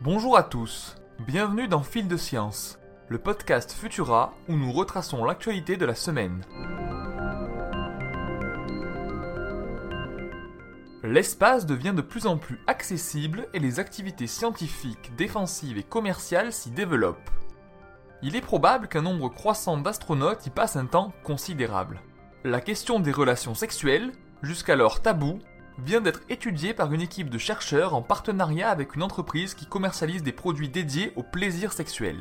Bonjour à tous, bienvenue dans Fil de Science, le podcast Futura où nous retraçons l'actualité de la semaine. L'espace devient de plus en plus accessible et les activités scientifiques, défensives et commerciales s'y développent. Il est probable qu'un nombre croissant d'astronautes y passe un temps considérable. La question des relations sexuelles, jusqu'alors taboue, vient d'être étudiée par une équipe de chercheurs en partenariat avec une entreprise qui commercialise des produits dédiés au plaisir sexuel.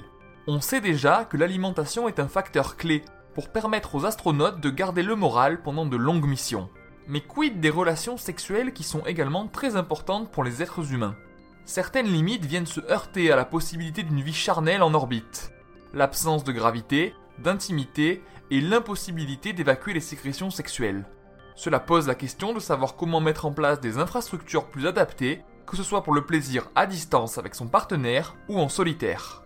On sait déjà que l'alimentation est un facteur clé pour permettre aux astronautes de garder le moral pendant de longues missions. Mais quid des relations sexuelles qui sont également très importantes pour les êtres humains? Certaines limites viennent se heurter à la possibilité d'une vie charnelle en orbite. L'absence de gravité, d'intimité et l'impossibilité d'évacuer les sécrétions sexuelles. Cela pose la question de savoir comment mettre en place des infrastructures plus adaptées, que ce soit pour le plaisir à distance avec son partenaire ou en solitaire.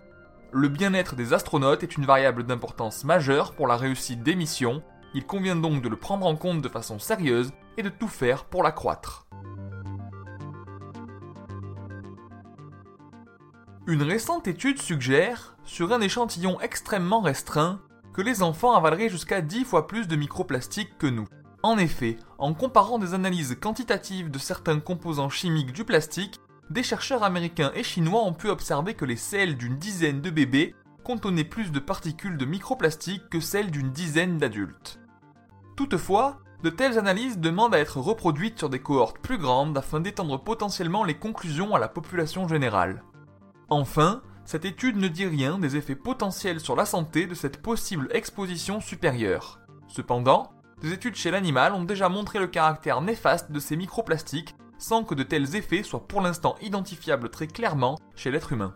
Le bien-être des astronautes est une variable d'importance majeure pour la réussite des missions, il convient donc de le prendre en compte de façon sérieuse et de tout faire pour l'accroître. Une récente étude suggère, sur un échantillon extrêmement restreint, que les enfants avaleraient jusqu'à 10 fois plus de microplastiques que nous. En effet, en comparant des analyses quantitatives de certains composants chimiques du plastique, des chercheurs américains et chinois ont pu observer que les selles d'une dizaine de bébés contenaient plus de particules de microplastiques que celles d'une dizaine d'adultes. Toutefois, de telles analyses demandent à être reproduites sur des cohortes plus grandes afin d'étendre potentiellement les conclusions à la population générale. Enfin, cette étude ne dit rien des effets potentiels sur la santé de cette possible exposition supérieure. Cependant, des études chez l'animal ont déjà montré le caractère néfaste de ces microplastiques sans que de tels effets soient pour l'instant identifiables très clairement chez l'être humain.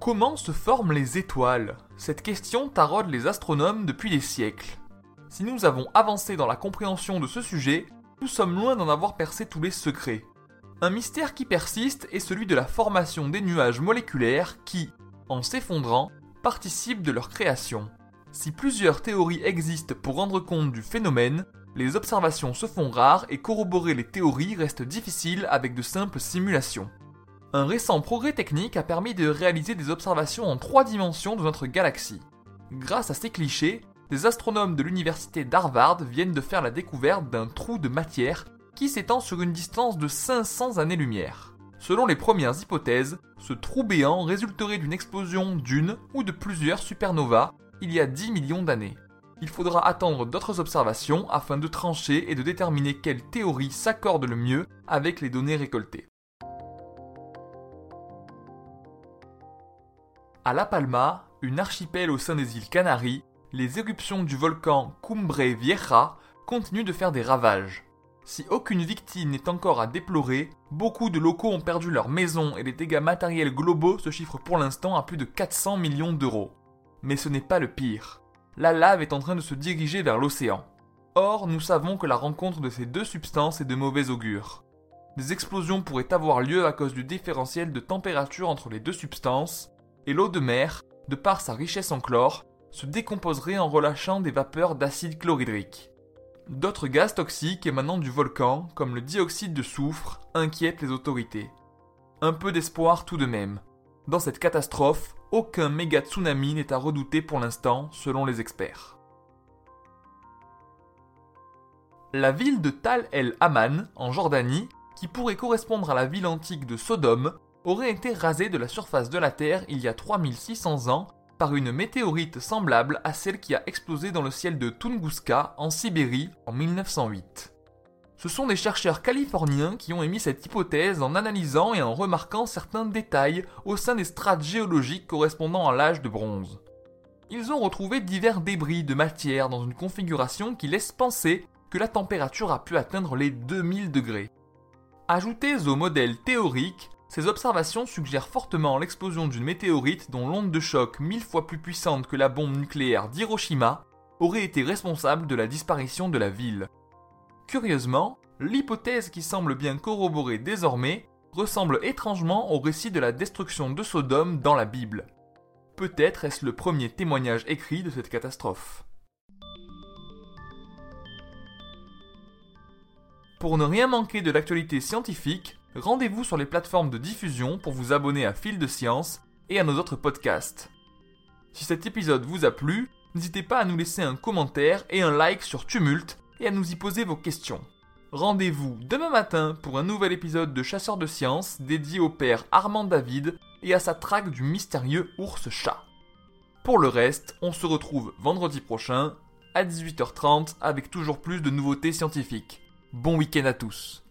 Comment se forment les étoiles? Cette question taraude les astronomes depuis des siècles. Si nous avons avancé dans la compréhension de ce sujet, nous sommes loin d'en avoir percé tous les secrets. Un mystère qui persiste est celui de la formation des nuages moléculaires qui, en s'effondrant, participent de leur création. Si plusieurs théories existent pour rendre compte du phénomène, les observations se font rares et corroborer les théories reste difficile avec de simples simulations. Un récent progrès technique a permis de réaliser des observations en trois dimensions de notre galaxie. Grâce à ces clichés, des astronomes de l'université d'Harvard viennent de faire la découverte d'un trou de matière qui s'étend sur une distance de 500 années-lumière. Selon les premières hypothèses, ce trou béant résulterait d'une explosion d'une ou de plusieurs supernovas il y a 10 millions d'années. Il faudra attendre d'autres observations afin de trancher et de déterminer quelle théorie s'accorde le mieux avec les données récoltées. À La Palma, une archipel au sein des îles Canaries, les éruptions du volcan Cumbre Vieja continuent de faire des ravages. Si aucune victime n'est encore à déplorer, beaucoup de locaux ont perdu leurs maisons et les dégâts matériels globaux se chiffrent pour l'instant à plus de 400 millions d'euros. Mais ce n'est pas le pire. La lave est en train de se diriger vers l'océan. Or, nous savons que la rencontre de ces deux substances est de mauvais augure. Des explosions pourraient avoir lieu à cause du différentiel de température entre les deux substances, et l'eau de mer, de par sa richesse en chlore, se décomposerait en relâchant des vapeurs d'acide chlorhydrique. D'autres gaz toxiques émanant du volcan, comme le dioxyde de soufre, inquiètent les autorités. Un peu d'espoir tout de même. Dans cette catastrophe, aucun méga tsunami n'est à redouter pour l'instant, selon les experts. La ville de Tal el Haman, en Jordanie, qui pourrait correspondre à la ville antique de Sodome, aurait été rasée de la surface de la Terre il y a 3600 ans par une météorite semblable à celle qui a explosé dans le ciel de Tunguska en Sibérie en 1908. Ce sont des chercheurs californiens qui ont émis cette hypothèse en analysant et en remarquant certains détails au sein des strates géologiques correspondant à l'âge de bronze. Ils ont retrouvé divers débris de matière dans une configuration qui laisse penser que la température a pu atteindre les 2000 degrés. Ajoutées au modèle théorique, ces observations suggèrent fortement l'explosion d'une météorite dont l'onde de choc mille fois plus puissante que la bombe nucléaire d'Hiroshima aurait été responsable de la disparition de la ville. Curieusement, l'hypothèse qui semble bien corroborée désormais ressemble étrangement au récit de la destruction de Sodome dans la Bible. Peut-être est-ce le premier témoignage écrit de cette catastrophe. Pour ne rien manquer de l'actualité scientifique, rendez-vous sur les plateformes de diffusion pour vous abonner à Fil de Science et à nos autres podcasts. Si cet épisode vous a plu, n'hésitez pas à nous laisser un commentaire et un like sur Tumult à nous y poser vos questions. Rendez-vous demain matin pour un nouvel épisode de Chasseurs de Science dédié au père Armand David et à sa traque du mystérieux ours-chat. Pour le reste, on se retrouve vendredi prochain à 18h30 avec toujours plus de nouveautés scientifiques. Bon week-end à tous